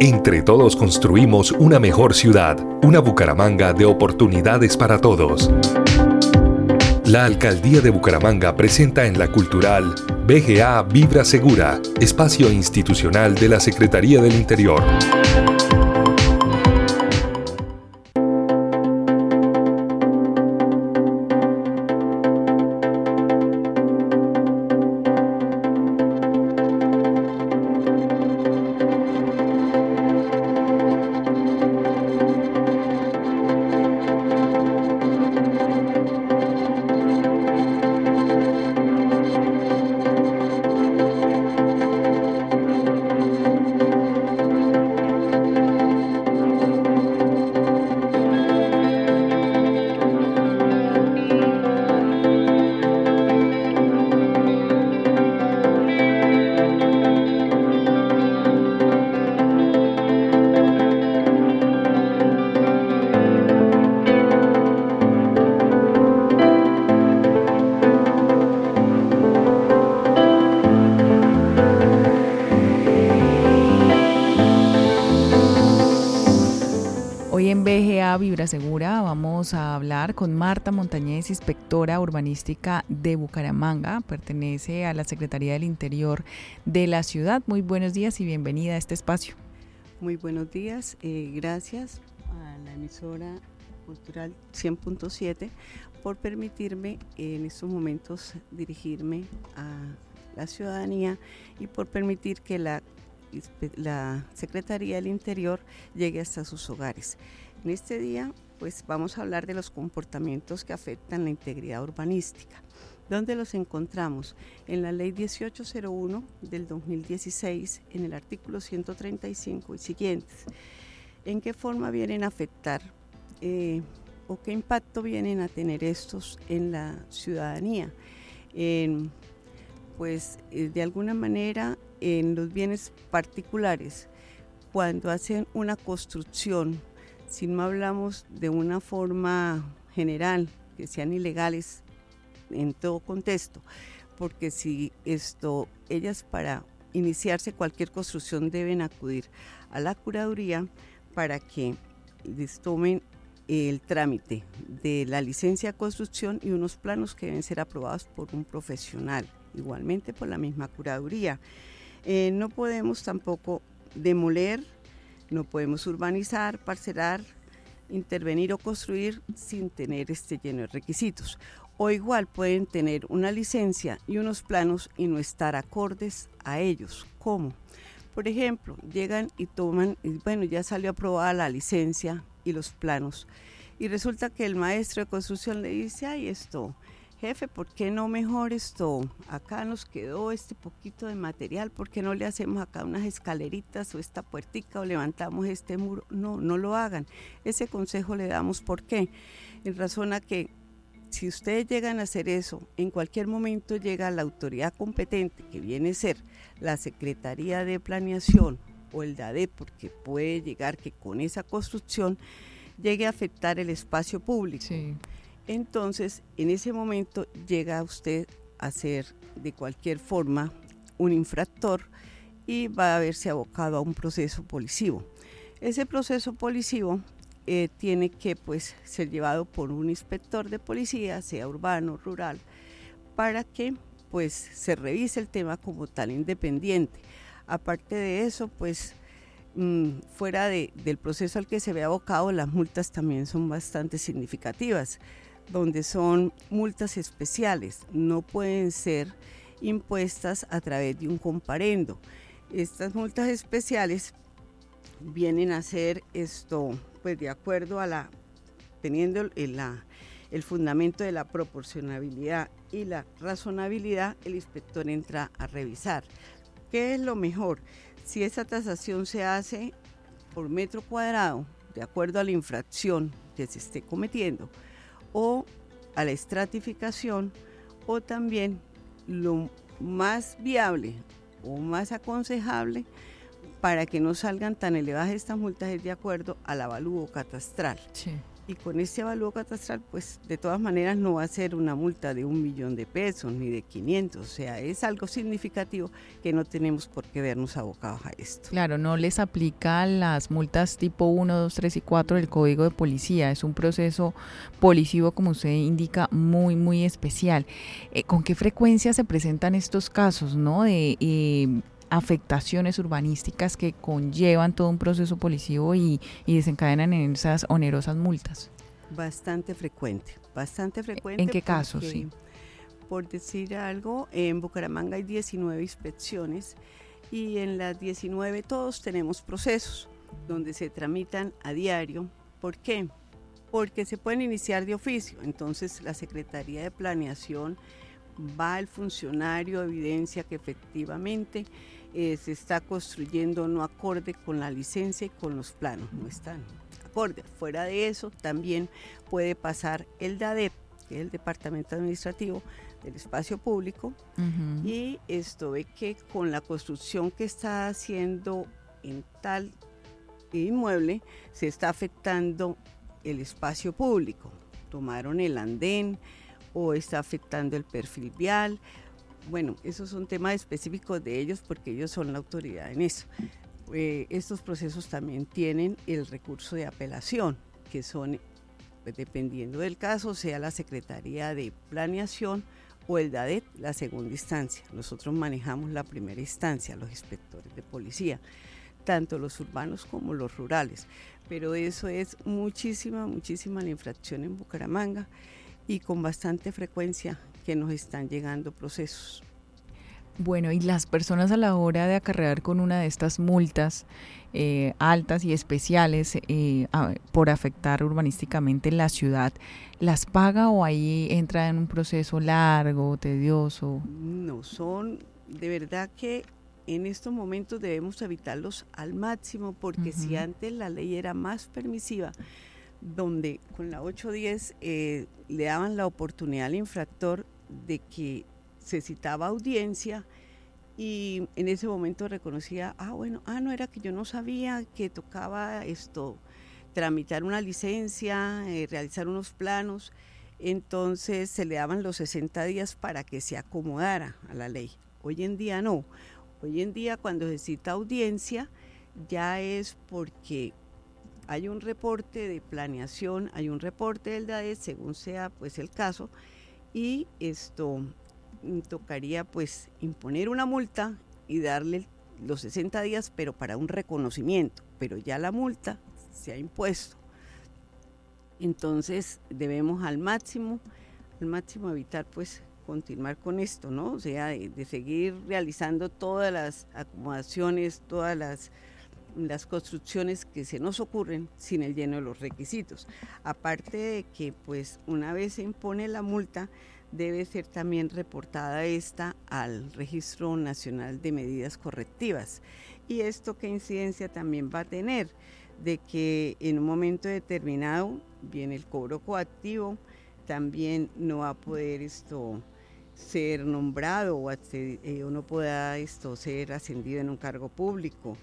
Entre todos construimos una mejor ciudad, una Bucaramanga de oportunidades para todos. La Alcaldía de Bucaramanga presenta en la cultural BGA Vibra Segura, espacio institucional de la Secretaría del Interior. Con Marta Montañez, inspectora urbanística de Bucaramanga, pertenece a la Secretaría del Interior de la ciudad. Muy buenos días y bienvenida a este espacio. Muy buenos días, eh, gracias a la emisora cultural 100.7 por permitirme en estos momentos dirigirme a la ciudadanía y por permitir que la Secretaría del Interior llegue hasta sus hogares. En este día, pues vamos a hablar de los comportamientos que afectan la integridad urbanística. ¿Dónde los encontramos? En la ley 1801 del 2016, en el artículo 135 y siguientes. ¿En qué forma vienen a afectar eh, o qué impacto vienen a tener estos en la ciudadanía? pues eh, de alguna manera en los bienes particulares, cuando hacen una construcción si no hablamos de una forma general, que sean ilegales en todo contexto, porque si esto, ellas para iniciarse cualquier construcción deben acudir a la curaduría para que les tomen el trámite de la licencia de construcción y unos planos que deben ser aprobados por un profesional, igualmente por la misma curaduría. Eh, no podemos tampoco demoler no podemos urbanizar, parcelar, intervenir o construir sin tener este lleno de requisitos. O igual pueden tener una licencia y unos planos y no estar acordes a ellos. ¿Cómo? Por ejemplo, llegan y toman, bueno, ya salió aprobada la licencia y los planos. Y resulta que el maestro de construcción le dice, ay, esto, jefe, ¿por qué no mejor esto? Acá nos quedó este poquito de material, ¿por qué no le hacemos acá unas escaleritas o esta puertica o levantamos este muro? No, no lo hagan. Ese consejo le damos, ¿por qué? En razón a que si ustedes llegan a hacer eso, en cualquier momento llega la autoridad competente, que viene a ser la Secretaría de Planeación o el DADE, porque puede llegar que con esa construcción llegue a afectar el espacio público. Sí entonces en ese momento llega usted a ser de cualquier forma un infractor y va a verse abocado a un proceso policivo. Ese proceso policivo eh, tiene que pues, ser llevado por un inspector de policía, sea urbano, rural, para que pues, se revise el tema como tal independiente. Aparte de eso, pues mm, fuera del proceso al que se ve abocado, las multas también son bastante significativas donde son multas especiales, no pueden ser impuestas a través de un comparendo. Estas multas especiales vienen a ser esto, pues de acuerdo a la, teniendo el, el fundamento de la proporcionabilidad y la razonabilidad, el inspector entra a revisar. ¿Qué es lo mejor? Si esa tasación se hace por metro cuadrado, de acuerdo a la infracción que se esté cometiendo, o a la estratificación o también lo más viable o más aconsejable para que no salgan tan elevadas estas multas es de acuerdo al avalúo catastral. Y con este avalúo catastral, pues de todas maneras no va a ser una multa de un millón de pesos ni de 500, o sea, es algo significativo que no tenemos por qué vernos abocados a esto. Claro, no les aplica las multas tipo 1, 2, 3 y 4 del Código de Policía, es un proceso policivo, como usted indica, muy, muy especial. Eh, ¿Con qué frecuencia se presentan estos casos, no? De... Eh, afectaciones urbanísticas que conllevan todo un proceso policivo y, desencadenan en esas onerosas multas? Bastante frecuente, bastante frecuente. ¿En qué casos? Sí. Por decir algo, en Bucaramanga hay 19 inspecciones y en las 19 todos tenemos procesos donde se tramitan a diario. ¿Por qué? Porque se pueden iniciar de oficio. Entonces la Secretaría de Planeación va el funcionario, evidencia que efectivamente eh, se está construyendo no acorde con la licencia y con los planos, no están acorde. Fuera de eso, también puede pasar el DADEP, que es el Departamento Administrativo del Espacio Público, y esto ve que con la construcción que está haciendo en tal inmueble, se está afectando el espacio público. Tomaron el andén o está afectando el perfil vial bueno, esos son temas específicos de ellos porque ellos son la autoridad en eso. Eh, estos procesos también tienen el recurso de apelación, que son, pues, dependiendo del caso, sea la Secretaría de Planeación o el DADET, la segunda instancia. Nosotros manejamos la primera instancia, los inspectores de policía, tanto los urbanos como los rurales. Pero eso es muchísima, muchísima la infracción en Bucaramanga y con bastante frecuencia que nos están llegando procesos. Bueno, y las personas a la hora de acarrear con una de estas multas eh, altas y especiales eh, por afectar urbanísticamente la ciudad, ¿las paga o ahí entra en un proceso largo, tedioso? No, son de verdad que en estos momentos debemos evitarlos al máximo porque si antes la ley era más permisiva, donde con la 810 eh, le daban la oportunidad al infractor de que se citaba audiencia y en ese momento reconocía, ah, bueno, ah, no era que yo no sabía que tocaba esto, tramitar una licencia, eh, realizar unos planos, entonces se le daban los 60 días para que se acomodara a la ley. Hoy en día no, hoy en día cuando se cita audiencia ya es porque hay un reporte de planeación, hay un reporte del DAE, según sea pues el caso, y esto mm, tocaría pues imponer una multa y darle los 60 días, pero para un reconocimiento, pero ya la multa se ha impuesto. Entonces debemos al máximo, al máximo evitar pues continuar con esto, ¿no? O sea, de, seguir realizando todas las acomodaciones, todas las, las construcciones que se nos ocurren sin el lleno de los requisitos. Aparte de que pues una vez se impone la multa, debe ser también reportada esta al Registro Nacional de Medidas Correctivas. ¿Y esto qué incidencia también va a tener? De que en un momento determinado viene el cobro coactivo, también no va a poder esto ser nombrado o, eh, o no pueda esto ser ascendido en un cargo público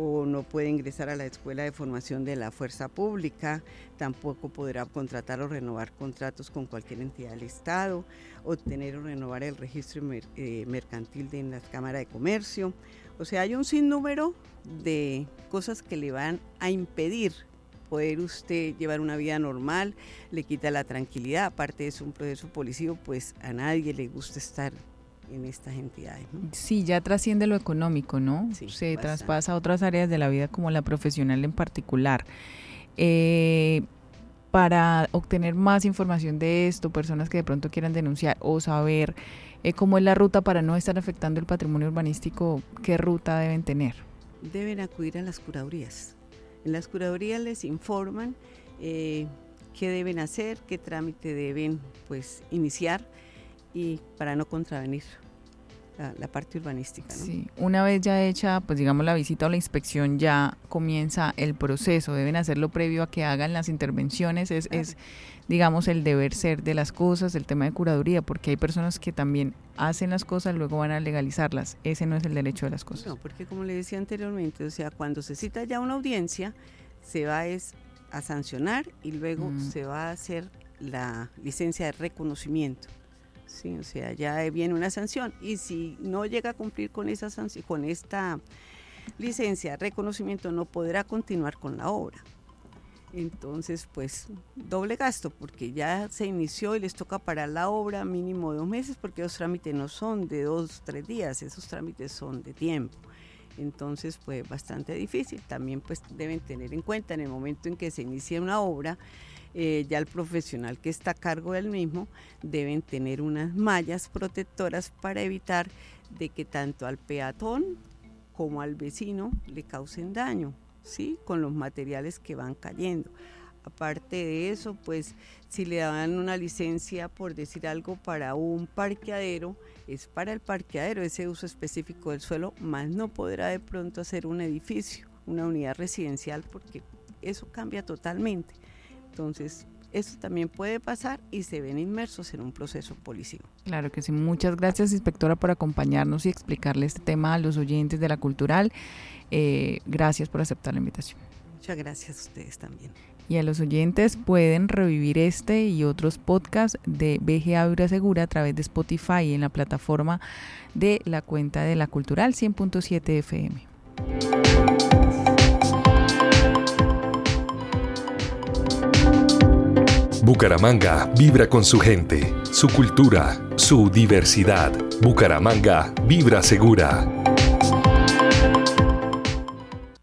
o no puede ingresar a la escuela de formación de la fuerza pública, tampoco podrá contratar o renovar contratos con cualquier entidad del Estado, obtener o renovar el registro eh, mercantil de la Cámara de Comercio. O sea, hay un sinnúmero de cosas que le van a impedir poder usted llevar una vida normal, le quita la tranquilidad, aparte es un proceso policivo, pues a nadie le gusta estar en estas entidades. Sí, ya trasciende lo económico, ¿no? Se traspasa a otras áreas de la vida como la profesional en particular. Eh, para obtener más información de esto, personas que de pronto quieran denunciar o saber eh, cómo es la ruta para no estar afectando el patrimonio urbanístico, ¿qué ruta deben tener? Deben acudir a las curadurías. En las curadurías les informan eh, qué deben hacer, qué trámite deben pues iniciar y para no contravenir la, parte urbanística. Sí, una vez ya hecha, pues digamos la visita o la inspección, ya comienza el proceso. Deben hacerlo previo a que hagan las intervenciones. Es, es, digamos, el deber ser de las cosas, el tema de curaduría, porque hay personas que también hacen las cosas, luego van a legalizarlas. Ese no es el derecho de las cosas. No, porque como le decía anteriormente, o sea, cuando se cita ya una audiencia, se va es a sancionar y luego Mm. se va a hacer la licencia de reconocimiento. Sí, o sea, ya viene una sanción y si no llega a cumplir con esa sanción, con esta licencia reconocimiento no podrá continuar con la obra. Entonces, pues doble gasto porque ya se inició y les toca parar la obra mínimo dos meses porque los trámites no son de dos, tres días, esos trámites son de tiempo. Entonces, pues bastante difícil. También pues deben tener en cuenta en el momento en que se inicia una obra, eh, ya el profesional que está a cargo del mismo deben tener unas mallas protectoras para evitar de que tanto al peatón como al vecino le causen daño, ¿sí? Con los materiales que van cayendo. Aparte de eso, pues si le dan una licencia, por decir algo, para un parqueadero, es para el parqueadero, ese uso específico del suelo, más no podrá de pronto hacer un edificio, una unidad residencial, porque eso cambia totalmente. Entonces, eso también puede pasar y se ven inmersos en un proceso policivo. Claro que sí. Muchas gracias, inspectora, por acompañarnos y explicarle este tema a los oyentes de la cultural. Eh, gracias por aceptar la invitación. Muchas gracias a ustedes también. Y a los oyentes pueden revivir este y otros podcasts de BGA Vibra Segura a través de Spotify y en la plataforma de la cuenta de la Cultural 100.7 FM. Bucaramanga vibra con su gente, su cultura, su diversidad. Bucaramanga vibra segura.